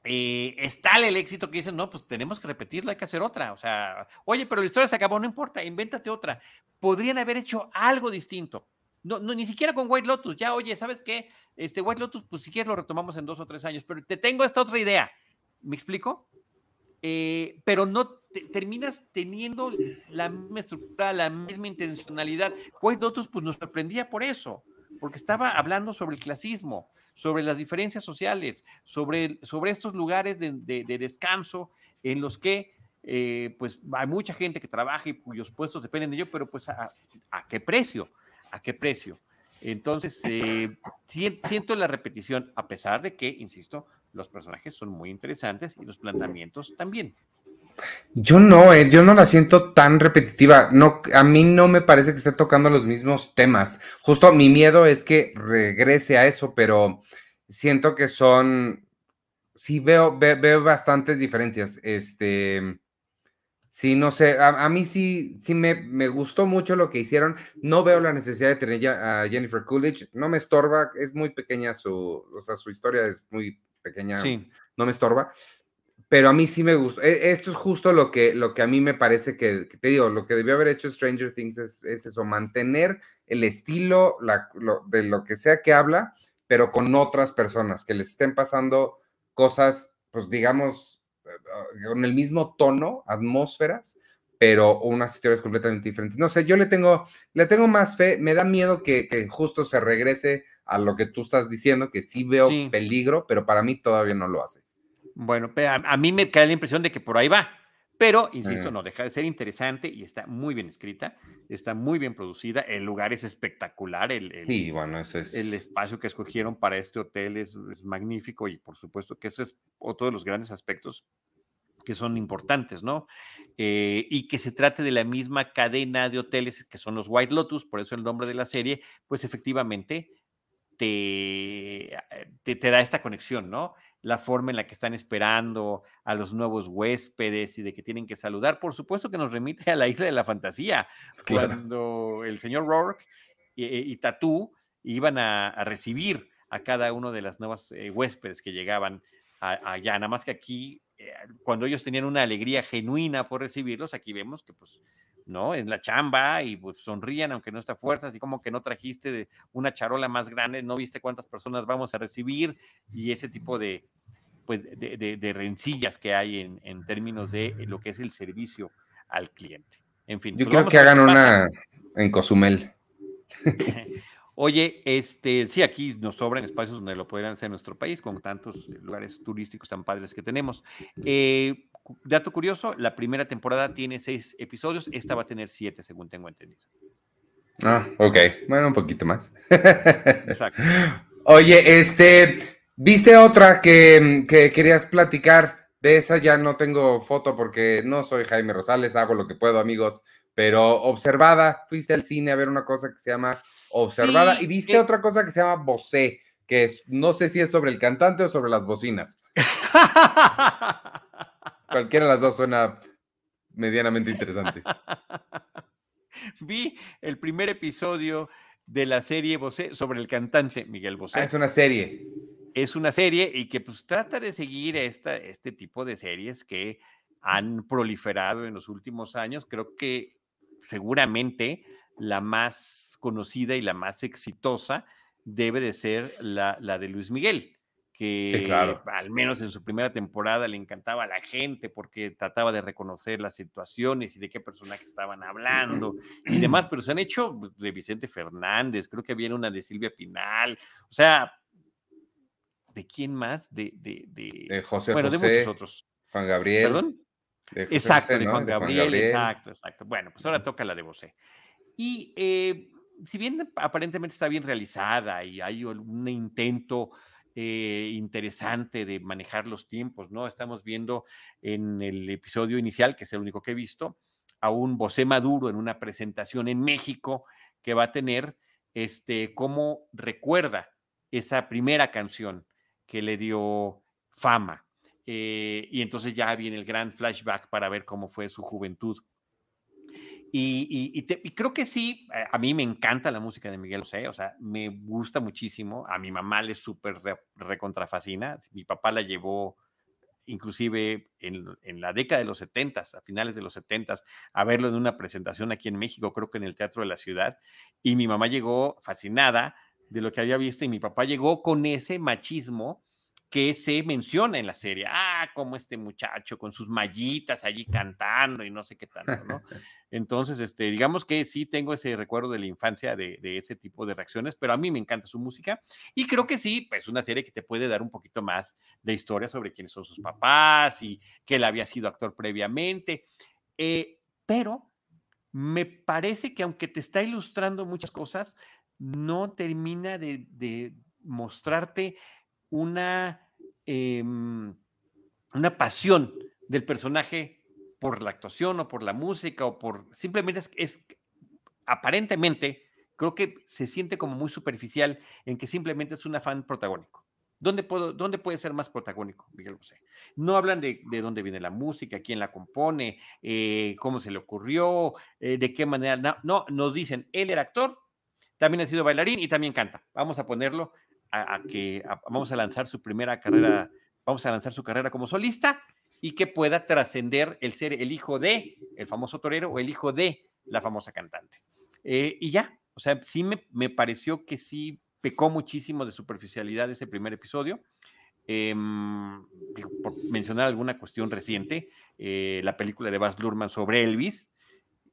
es tal el éxito que dicen, no, pues tenemos que repetirlo, hay que hacer otra. O sea, oye, pero la historia se acabó, no importa, invéntate otra. Podrían haber hecho algo distinto. No, no, ni siquiera con White Lotus. Ya, oye, ¿sabes qué? Este White Lotus, pues si quieres lo retomamos en dos o tres años, pero te tengo esta otra idea. ¿Me explico? Eh, pero no terminas teniendo la misma estructura, la misma intencionalidad. White Lotus, pues nos sorprendía por eso porque estaba hablando sobre el clasismo, sobre las diferencias sociales, sobre, sobre estos lugares de, descanso en los que eh, pues hay mucha gente que trabaja y cuyos puestos dependen de ello, pero pues a, qué precio, a qué precio. Entonces, eh, siento la repetición, a pesar de que, insisto, los personajes son muy interesantes y los planteamientos también. Yo no, eh, yo no la siento tan repetitiva. No, a mí no me parece que esté tocando los mismos temas. Justo mi miedo es que regrese a eso, pero siento que son. Sí, veo, veo bastantes diferencias. Este. Sí, no sé, a, mí sí, sí me, me, gustó mucho lo que hicieron. No veo la necesidad de tener ya a Jennifer Coolidge. No me estorba, es muy pequeña su, o sea, su historia es muy pequeña. Sí. No me estorba pero a mí sí me gusta. E, esto es justo lo que, lo que a mí me parece que, te digo, lo que debió haber hecho Stranger Things es, eso, mantener el estilo de lo que sea que habla, pero con otras personas, que les estén pasando cosas, pues digamos, con el mismo tono, atmósferas, pero unas historias completamente diferentes. No sé, yo le tengo, le tengo más fe, me da miedo que, justo se regrese a lo que tú estás diciendo, que sí veo peligro, pero para mí todavía no lo hace. Bueno, a, mí me cae la impresión de que por ahí va. Pero, insisto, no deja de ser interesante y está muy bien escrita, está muy bien producida, el lugar es espectacular, el, bueno, eso es... el espacio que escogieron para este hotel es, magnífico y por supuesto que ese es otro de los grandes aspectos que son importantes, ¿no? Eh, y que se trate de la misma cadena de hoteles que son los White Lotus, por eso el nombre de la serie, pues efectivamente te, te, te da esta conexión, ¿no? la forma en la que están esperando a los nuevos huéspedes y de que tienen que saludar. Por supuesto que nos remite a la isla de la fantasía, *laughs* cuando el señor Rourke y, y Tatú iban a, a, recibir a cada uno de las nuevas eh, huéspedes que llegaban allá, nada más que aquí, eh, cuando ellos tenían una alegría genuina por recibirlos, aquí vemos que pues ¿no? En la chamba y pues sonrían aunque no está fuerza, así como que no trajiste de una charola más grande, no viste cuántas personas vamos a recibir y ese tipo de, pues, de, de, de rencillas que hay en, en, términos de lo que es el servicio al cliente. En fin. Yo pues creo que hagan una en Cozumel. *laughs* Oye, este, sí, aquí nos sobran espacios donde lo podrían hacer en nuestro país, con tantos lugares turísticos tan padres que tenemos. Eh, dato curioso, la primera temporada tiene seis episodios, esta va a tener siete, según tengo entendido. Ah, ok. Bueno, un poquito más. Exacto. *laughs* Oye, este, ¿viste otra que, que, querías platicar? De esa ya no tengo foto porque no soy Jaime Rosales, hago lo que puedo, amigos, pero observada, fuiste al cine a ver una cosa que se llama Observada sí, y viste eh, otra cosa que se llama Bocé, que es, no sé si es sobre el cantante o sobre las bocinas. *laughs* Cualquiera de las dos suena medianamente interesante. *laughs* Vi el primer episodio de la serie Bosé sobre el cantante Miguel Bosé. Ah, es una serie. Es una serie y que pues trata de seguir esta, este tipo de series que han proliferado en los últimos años. Creo que seguramente la más conocida y la más exitosa debe de ser la, la de Luis Miguel que sí, claro. al menos en su primera temporada le encantaba a la gente porque trataba de reconocer las situaciones y de qué personajes estaban hablando y *clears throat* demás, pero se han hecho pues, de Vicente Fernández, creo que viene una de Silvia Pinal, o sea, ¿de quién más? De, de, de, de José bueno, José, de muchos otros. Juan Gabriel. ¿Perdón? De José exacto, José, de, ¿no? Juan de Juan Gabriel, Gabriel. exacto, exacto. Bueno, pues ahora toca la de Bosé. Y eh, si bien aparentemente está bien realizada y hay un intento eh, interesante de manejar los tiempos, ¿no? Estamos viendo en el episodio inicial, que es el único que he visto, a un Bosé Maduro en una presentación en México que va a tener, este, cómo recuerda esa primera canción que le dio fama. Eh, y entonces ya viene el gran flashback para ver cómo fue su juventud. Y, creo que sí, eh, a mí me encanta la música de Miguel Bosé, o sea, me gusta muchísimo. A mi mamá le súper re, recontrafascina. Mi papá la llevó inclusive en, en, la década de los 70, a finales de los 70, a verlo en una presentación aquí en México, creo que en el Teatro de la Ciudad. Y mi mamá llegó fascinada de lo que había visto y mi papá llegó con ese machismo que se menciona en la serie. Ah, como este muchacho con sus mallitas allí cantando y no sé qué tanto, ¿no? *laughs* Entonces, este, digamos que sí tengo ese recuerdo de la infancia de, de, ese tipo de reacciones, pero a mí me encanta su música y creo que sí, pues una serie que te puede dar un poquito más de historia sobre quiénes son sus papás y que él había sido actor previamente. Eh, pero me parece que aunque te está ilustrando muchas cosas, no termina de, de mostrarte una, eh, una pasión del personaje por la actuación o por la música o por simplemente es, es, aparentemente creo que se siente como muy superficial en que simplemente es un afán protagónico. ¿Dónde, puedo, ¿Dónde puede ser más protagónico, Miguel Bosé? No hablan de, de, dónde viene la música, quién la compone, eh, cómo se le ocurrió, eh, de qué manera. No, no, nos dicen, él era actor, también ha sido bailarín y también canta. Vamos a ponerlo a, que vamos a lanzar su primera carrera, vamos a lanzar su carrera como solista y que pueda trascender el ser el hijo de el famoso torero o el hijo de la famosa cantante. Eh, y ya, o sea, sí me, me, pareció que sí pecó muchísimo de superficialidad ese primer episodio. Eh, por mencionar alguna cuestión reciente, eh, la película de Baz Luhrmann sobre Elvis,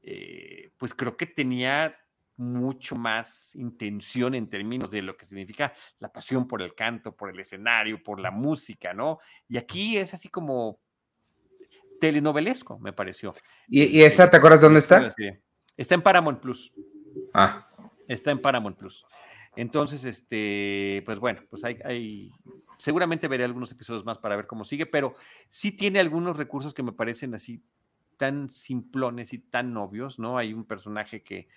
eh, pues creo que tenía mucho más intención en términos de lo que significa la pasión por el canto, por el escenario, por la música, ¿no? Y aquí es así como telenovelesco, me pareció. ¿Y, y esa, te acuerdas dónde está? Está en Paramount Plus. Ah. Está en Paramount Plus. Entonces, este, pues bueno, pues hay, hay, seguramente veré algunos episodios más para ver cómo sigue, pero sí tiene algunos recursos que me parecen así tan simplones y tan obvios, ¿no? Hay un personaje que,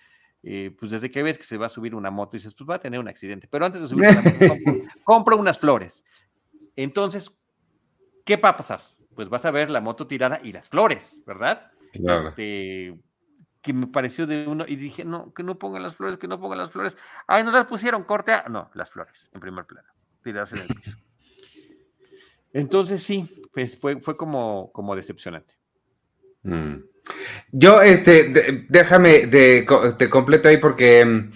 eh, pues desde que ves que se va a subir una moto, dices, pues va a tener un accidente, pero antes de subir una moto, compro, *laughs* compro unas flores. Entonces, ¿qué va a pasar? Pues vas a ver la moto tirada y las flores, ¿verdad? Claro. Este, que me pareció de uno, y dije, no, que no pongan las flores, que no pongan las flores. Ay, no las pusieron, corte a... No, las flores, en primer plano, tiradas en el piso. Entonces sí, pues fue, fue como, como decepcionante. Mm. Yo, este, de- déjame, de, te completo ahí porque mm,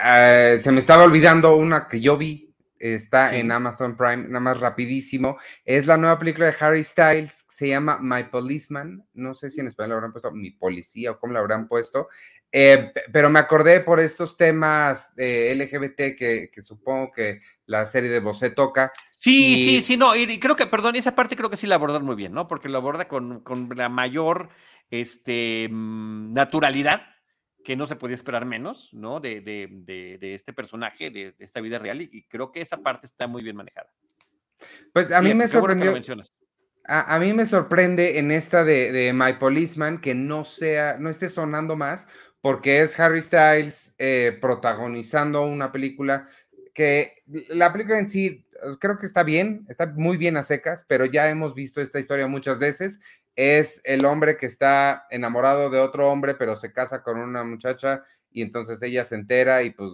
ah, se me estaba olvidando una que yo vi, está Sí. en Amazon Prime, nada más rapidísimo. Es la nueva película de Harry Styles, se llama My Policeman. No sé si en español lo habrán puesto Mi Policía o cómo lo habrán puesto. Eh, pe- pero me acordé por estos temas eh, LGBT que, que supongo que la serie de Bosé toca. Sí, Y- sí, sí, no, y creo que, perdón, esa parte creo que sí la abordan muy bien, ¿no? Porque lo aborda con, con la mayor este, mm, naturalidad, que no se podía esperar menos, ¿no? De, de- de- de este personaje, de, esta vida real, y, y creo que esa parte está muy bien manejada. Pues a Sí, mí me bueno que lo sorprendió. mencionas. A, a mí me sorprende en esta de, My Policeman que no sea, no esté sonando más, porque es Harry Styles eh, protagonizando una película que la película en sí creo que está bien, está muy bien a secas, pero ya hemos visto esta historia muchas veces. Es el hombre que está enamorado de otro hombre, pero se casa con una muchacha y entonces ella se entera y pues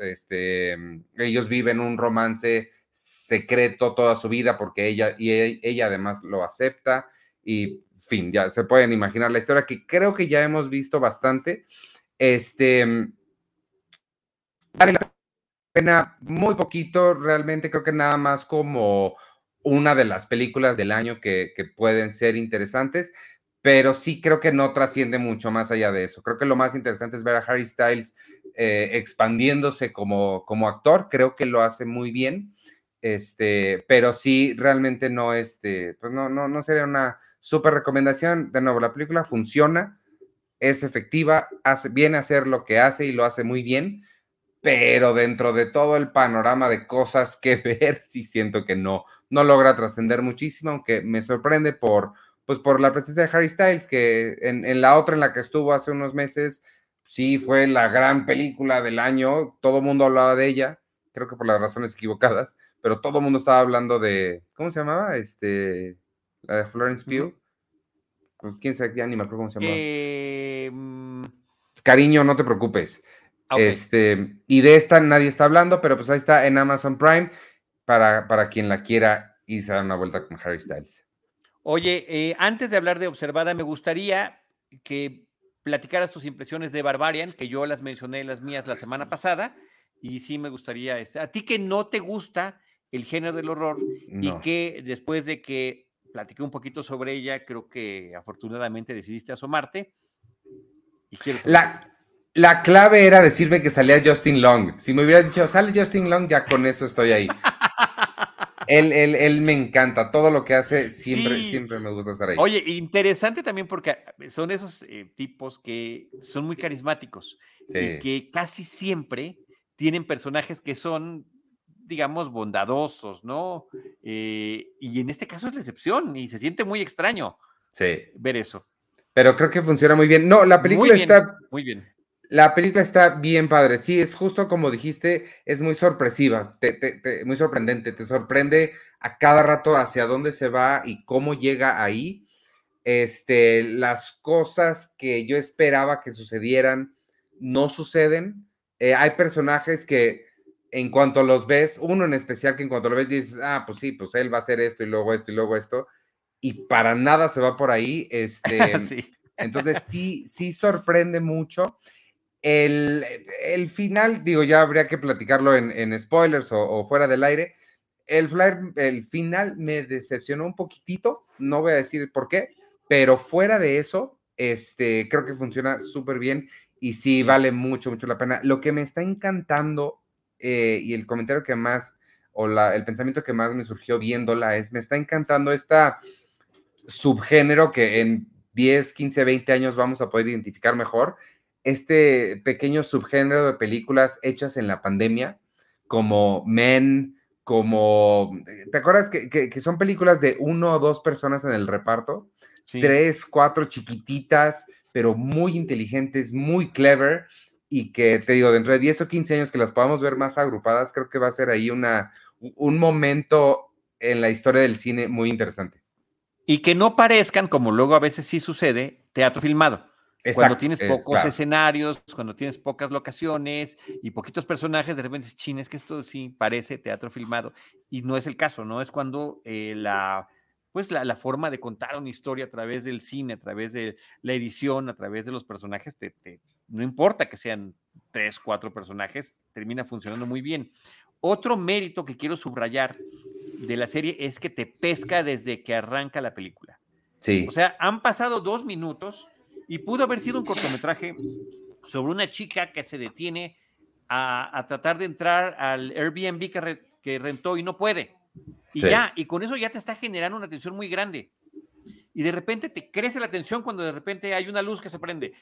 este, ellos viven un romance secreto toda su vida porque ella y e- ella además lo acepta y fin, ya se pueden imaginar la historia que creo que ya hemos visto bastante. Este vale la pena muy poquito, realmente creo que nada más como una de las películas del año que, pueden ser interesantes, pero sí creo que no trasciende mucho más allá de eso. Creo que lo más interesante es ver a Harry Styles eh, expandiéndose como, como actor, creo que lo hace muy bien, este, pero sí realmente no, este, pues no, no, no sería una súper recomendación. De nuevo, la película funciona, es efectiva, hace, viene a hacer lo que hace y lo hace muy bien, pero dentro de todo el panorama de cosas que *laughs* ver, sí siento que no, no logra trascender muchísimo, aunque me sorprende por, pues por la presencia de Harry Styles, que en, en la otra en la que estuvo hace unos meses, sí fue la gran película del año, todo el mundo hablaba de ella, creo que por las razones equivocadas, pero todo el mundo estaba hablando de, ¿cómo se llamaba? Este, la de Florence Pugh. Pues quién sabe, ya ni me acuerdo cómo se llamaba. Eh, mm, Cariño, no te preocupes. Ah. Este, y de esta nadie está hablando, pero pues ahí está en Amazon Prime para, para quien la quiera y se dar una vuelta con Harry Styles. Oye, eh, antes de hablar de Observada, me gustaría que platicaras tus impresiones de Barbarian, que yo las mencioné las mías la semana pasada, y sí me gustaría, este, a ti que no te gusta el género del horror y que después de que platiqué un poquito sobre ella, creo que afortunadamente decidiste asomarte. Y quiero La, la clave era decirme que salía Justin Long. Si me hubieras dicho, sale Justin Long, ya con eso estoy ahí. *laughs* él, él, él me encanta, todo lo que hace, siempre, Sí. siempre me gusta estar ahí. Oye, interesante también porque son esos eh, tipos que son muy carismáticos Sí. y que casi siempre tienen personajes que son, digamos, bondadosos, ¿no? Eh, y en este caso es la excepción y se siente muy extraño sí, ver eso. pero creo que funciona muy bien. No, la película muy bien, está muy bien. La película está bien padre, sí, es justo como dijiste, es muy sorpresiva, te- te- te- muy sorprendente, te sorprende a cada rato hacia dónde se va y cómo llega ahí. Este, las cosas que yo esperaba que sucedieran no suceden. Eh, hay personajes que en cuanto los ves, uno en especial que en cuanto lo ves dices, ah, pues sí, pues él va a hacer esto y luego esto y luego esto, y para nada se va por ahí. Este, *laughs* sí. entonces sí, sí sorprende mucho. El, el final, digo, ya habría que platicarlo en, spoilers o, o fuera del aire. El, flyer, el final me decepcionó un poquitito, no voy a decir por qué, pero fuera de eso, este, creo que funciona súper bien y sí vale mucho, mucho la pena. Lo que me está encantando eh, y el comentario que más, o la, el pensamiento que más me surgió viéndola es, me está encantando esta subgénero que en 10, 15, 20 años vamos a poder identificar mejor, este pequeño subgénero de películas hechas en la pandemia, como Men, como, ¿te acuerdas que, que, que son películas de uno o dos personas en el reparto? sí. Tres, cuatro chiquititas, pero muy inteligentes, muy clever, y que te digo, dentro de 10 o 15 años que las podamos ver más agrupadas, creo que va a ser ahí una, un momento en la historia del cine muy interesante. Y que no parezcan, como luego a veces sí sucede, teatro filmado. Cuando Exacto, tienes eh, pocos claro. escenarios, cuando tienes pocas locaciones y poquitos personajes, de repente dices, chin, es que esto sí parece teatro filmado. Y no es el caso, ¿no? Es cuando eh, la, pues la, la forma de contar una historia a través del cine, a través de la edición, a través de los personajes, te, te- no importa que sean tres, cuatro personajes, termina funcionando muy bien. Otro mérito que quiero subrayar de la serie es que te pesca desde que arranca la película. Sí. O sea, han pasado dos minutos y pudo haber sido un cortometraje sobre una chica que se detiene a, a tratar de entrar al Airbnb que, re- que rentó y no puede. Y Sí. ya, y con eso ya te está generando una tensión muy grande. Y de repente te crece la tensión cuando de repente hay una luz que se prende.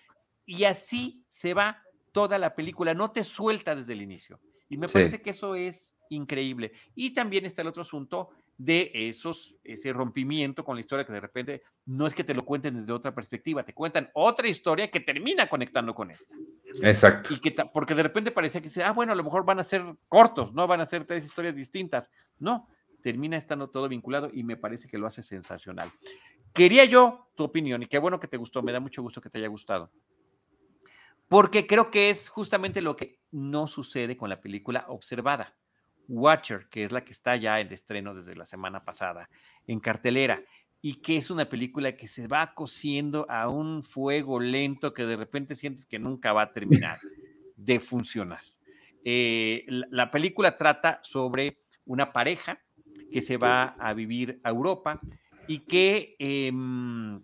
Y así se va toda la película, no te suelta desde el inicio. Y me Sí. parece que eso es increíble. Y también está el otro asunto de esos, ese rompimiento con la historia que de repente no es que te lo cuenten desde otra perspectiva, te cuentan otra historia que termina conectando con esta. Exacto. Y que, porque de repente parecía que, ah, bueno, a lo mejor van a ser cortos, no van a ser tres historias distintas. No, termina estando todo vinculado y me parece que lo hace sensacional. Quería yo tu opinión y qué bueno que te gustó, me da mucho gusto que te haya gustado. Porque creo que es justamente lo que no sucede con la película observada. Watcher, que es la que está ya en estreno desde la semana pasada, en cartelera, y que es una película que se va cociendo a un fuego lento que de repente sientes que nunca va a terminar de funcionar. Eh, la, la película trata sobre una pareja que se va a vivir a Europa y que em,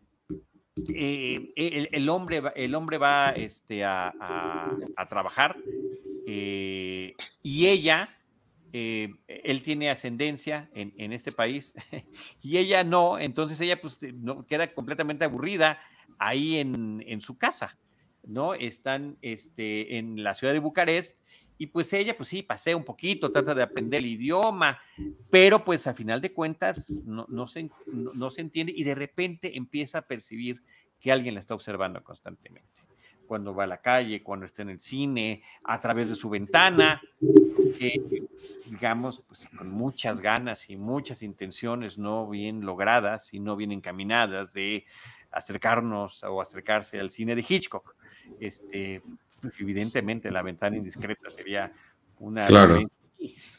eh, el, hombre el hombre va este, a, a- a trabajar eh, y ella, eh, él tiene ascendencia en, este país *laughs* y ella no, entonces ella pues eh, no, queda completamente aburrida ahí en, su casa, ¿no? Están este, en la ciudad de Bucarest y pues ella pues sí, pasea un poquito, trata de aprender el idioma, pero pues a final de cuentas no, se, no se entiende y de repente empieza a percibir que alguien la está observando constantemente. Cuando va a la calle, cuando está en el cine, a través de su ventana, eh, digamos, pues con muchas ganas y muchas intenciones no bien logradas y no bien encaminadas de acercarnos o acercarse al cine de Hitchcock. Este, pues, evidentemente la ventana indiscreta sería una Claro.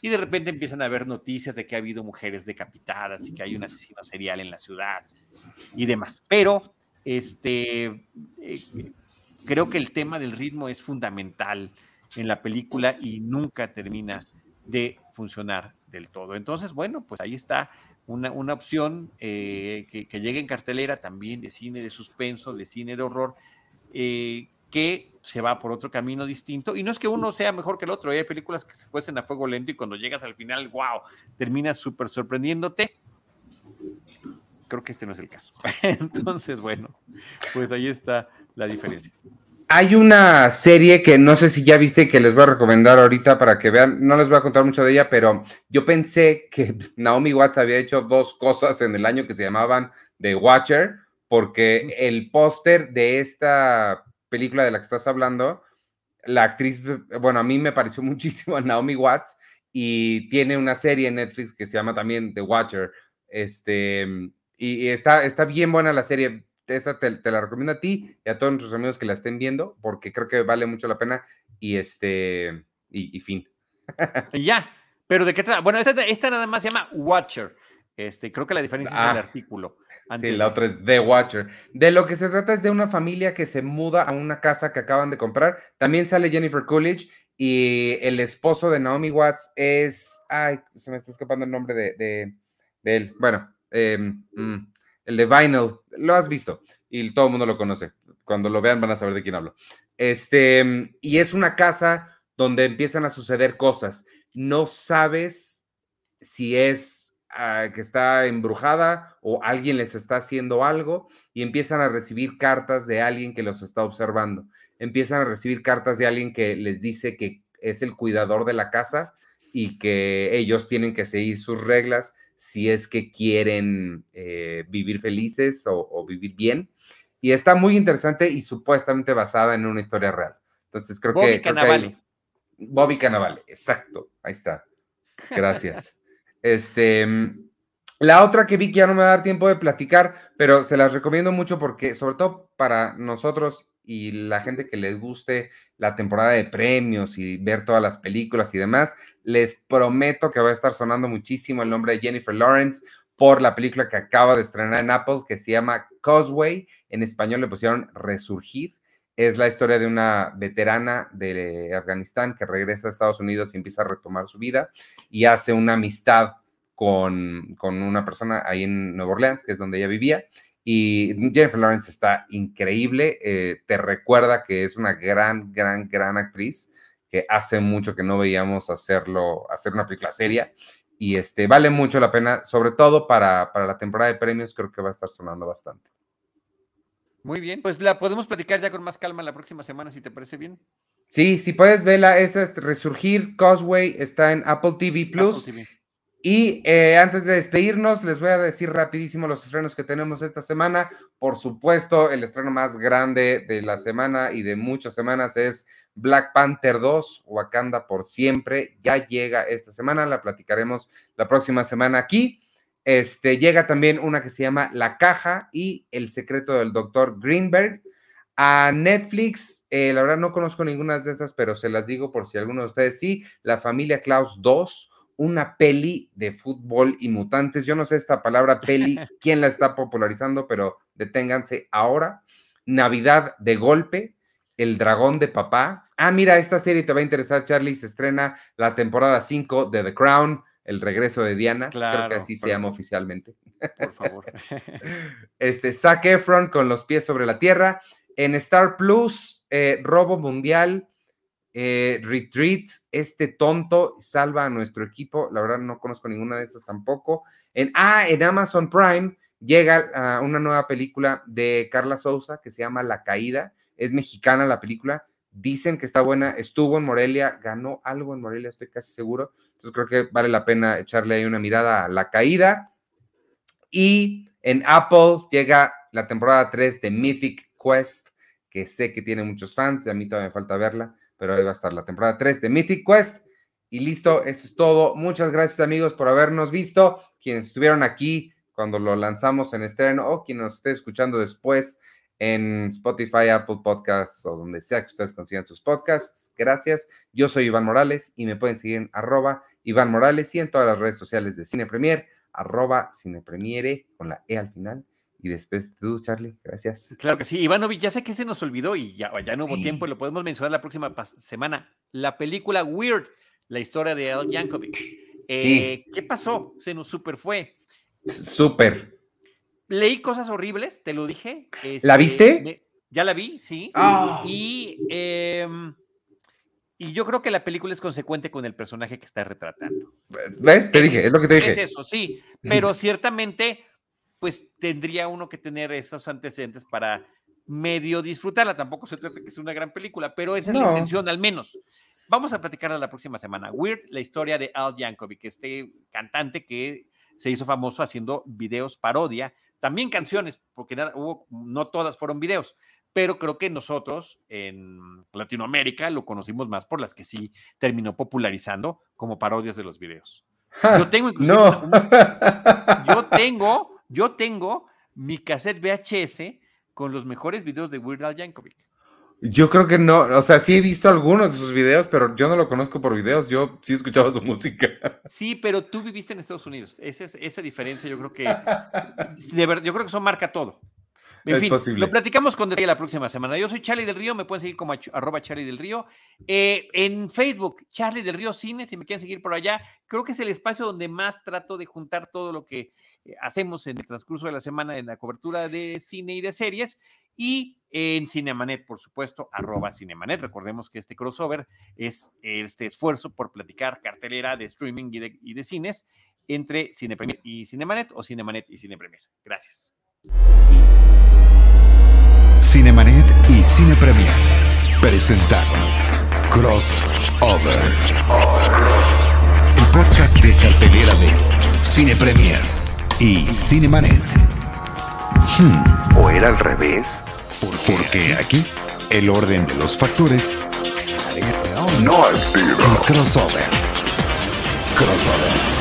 Y de repente empiezan a haber noticias de que ha habido mujeres decapitadas y que hay un asesino serial en la ciudad y demás. Pero este, eh, creo que el tema del ritmo es fundamental en la película y nunca termina de funcionar del todo. Entonces, bueno, pues ahí está una, una opción eh, que, llegue en cartelera también de cine de suspenso, de cine de horror, eh, que se va por otro camino distinto. Y no es que uno sea mejor que el otro, ¿eh? hay películas que se cuecen a fuego lento y cuando llegas al final, wow, terminas súper sorprendiéndote. Creo que este no es el caso. *laughs* Entonces, bueno, pues ahí está la diferencia. Hay una serie que no sé si ya viste que les voy a recomendar ahorita para que vean. No les voy a contar mucho de ella, pero yo pensé que *laughs* Naomi Watts había hecho dos cosas en el año que se llamaban The Watcher, porque el póster de esta película de la que estás hablando, la actriz, bueno, a mí me pareció *laughs* muchísimo a Naomi Watts y tiene una serie en Netflix que se llama también The Watcher. Este, y, y está, está bien buena la serie esa te, te, la recomiendo a ti y a todos nuestros amigos que la estén viendo, porque creo que vale mucho la pena. Y este, y, y fin. *laughs* Ya, pero de qué trata. Bueno, esta, esta, nada más se llama Watcher. Este, creo que la diferencia ah, es el artículo. Sí, la otra es The Watcher. De lo que se trata es de una familia que se muda a una casa que acaban de comprar. También sale Jennifer Coolidge y el esposo de Naomi Watts es. Ay, se me está escapando el nombre de, de, de él. Bueno, eh, mm, el de Vinyl, lo has visto y todo el mundo lo conoce. Cuando lo vean van a saber de quién hablo. Este, y es una casa donde empiezan a suceder cosas. No sabes si es uh, que está embrujada o alguien les está haciendo algo y empiezan a recibir cartas de alguien que los está observando. Empiezan a recibir cartas de alguien que les dice que es el cuidador de la casa y que ellos tienen que seguir sus reglas si es que quieren eh, vivir felices o, o, vivir bien. Y está muy interesante y supuestamente basada en una historia real. Entonces creo Bobby que... Cannavale. Creo que hay... Bobby Cannavale, exacto. Ahí está. Gracias. *laughs* este, la otra que vi que ya no me va a dar tiempo de platicar, pero se las recomiendo mucho porque, sobre todo para nosotros y la gente que les guste la temporada de premios y ver todas las películas y demás, les prometo que va a estar sonando muchísimo el nombre de Jennifer Lawrence por la película que acaba de estrenar en Apple que se llama Causeway. En español le pusieron Resurgir. Es la historia de una veterana de Afganistán que regresa a Estados Unidos y empieza a retomar su vida y hace una amistad con, con una persona ahí en Nueva Orleans, que es donde ella vivía. Y Jennifer Lawrence está increíble, eh, te recuerda que es una gran, gran, gran actriz, que hace mucho que no veíamos hacerlo, hacer una película seria. Y este, vale mucho la pena, sobre todo para, para la temporada de premios, creo que va a estar sonando bastante. Muy bien, pues la podemos platicar ya con más calma la próxima semana, si te parece bien. Sí, si puedes verla, esa es Resurgir Causeway, está en Apple TV Plus. Apple TV. Y eh, antes de despedirnos, les voy a decir rapidísimo los estrenos que tenemos esta semana. Por supuesto, el estreno más grande de la semana y de muchas semanas es Black Panther 2, Wakanda por siempre. Ya llega esta semana, la platicaremos la próxima semana aquí. Este, llega también una que se llama La Caja y El secreto del doctor Greenberg. A Netflix, eh, la verdad no conozco ninguna de estas, pero se las digo por si alguno de ustedes sí. La familia Klaus 2 una peli de fútbol y mutantes. Yo no sé esta palabra peli, *laughs* quién la está popularizando, pero deténganse ahora. Navidad de golpe, El dragón de papá. Ah, mira, esta serie te va a interesar, Charlie. Se estrena la temporada 5 de The Crown, El regreso de Diana. Creo que así se llama oficialmente. Por favor. *laughs* este, Zac Efron con los pies sobre la tierra. En Star Plus, eh, Robo Mundial, eh, Retreat, este tonto salva a nuestro equipo. La verdad no conozco ninguna de esas tampoco. En, ah, en Amazon Prime llega ah, una nueva película de Carla Souza que se llama La Caída. Es mexicana la película. Dicen que está buena. Estuvo en Morelia, ganó algo en Morelia, estoy casi seguro. Entonces creo que vale la pena echarle ahí una mirada a La Caída. Y en Apple llega la temporada 3 de Mythic Quest, que sé que tiene muchos fans y a mí todavía me falta verla pero ahí va a estar la temporada 3 de Mythic Quest. Y listo, eso es todo. Muchas gracias amigos por habernos visto, quienes estuvieron aquí cuando lo lanzamos en estreno o quien nos esté escuchando después en Spotify, Apple Podcasts o donde sea que ustedes consigan sus podcasts. Gracias. Yo soy Iván Morales y me pueden seguir en arroba Iván Morales y en todas las redes sociales de Cine Premier, arroba Cine Premiere con la E al final y después tú, Charlie, gracias. Claro que sí, Ivanovic, ya sé que se nos olvidó y ya, ya no hubo tiempo y lo podemos mencionar la próxima semana. La película Weird, la historia de Al Yankovic. Eh, ¿Qué pasó? Se nos super fue. Súper. Leí cosas horribles, te lo dije. ¿La este, viste? ya la vi, sí. Ah. Y, em, y yo creo que la película es consecuente con el personaje que está retratando. ¿Ves? Te dije, es lo que te dije. Es eso, sí. Pero ciertamente pues tendría uno que tener esos antecedentes para medio disfrutarla. Tampoco se trata de que sea una gran película, pero esa es la intención, al menos. Vamos a platicarla la próxima semana. Weird, la historia de Al Yankovic, este cantante que se hizo famoso haciendo videos parodia, también canciones, porque nada, hubo, no todas fueron videos, pero creo que nosotros en Latinoamérica lo conocimos más por las que sí terminó popularizando como parodias de los videos. Yo tengo no. yo tengo yo tengo mi cassette VHS con los mejores videos de Weird Al Yankovic. Yo creo que no, o sea, sí he visto algunos de sus videos, pero yo no lo conozco por videos, yo sí escuchaba su música. *laughs* Sí, pero tú viviste en Estados Unidos. Esa, es, esa diferencia yo creo que, de verdad, yo creo que eso marca todo. En fin, lo platicamos con detalle la próxima semana. Yo soy Charlie del Río, me pueden seguir como arroba Charlie del Río. Eh, en Facebook, Charlie del Río Cine, si me quieren seguir por allá. Creo que es el espacio donde más trato de juntar todo lo que eh, hacemos en el transcurso de la semana en la cobertura de cine y de series. Y en Cinemanet, por supuesto, arroba Cinemanet. Recordemos que este crossover es este esfuerzo por platicar cartelera de streaming y de, y de cines entre Cine Premier y Cinemanet o Cinemanet y Cine Premier. Gracias. Cinemanet y Cine Premier presentaron Crossover, el podcast de cartelera de Cine Premier y Cinemanet. Hmm. ¿O era al revés? Porque aquí el orden de los factores no es el crossover. Crossover.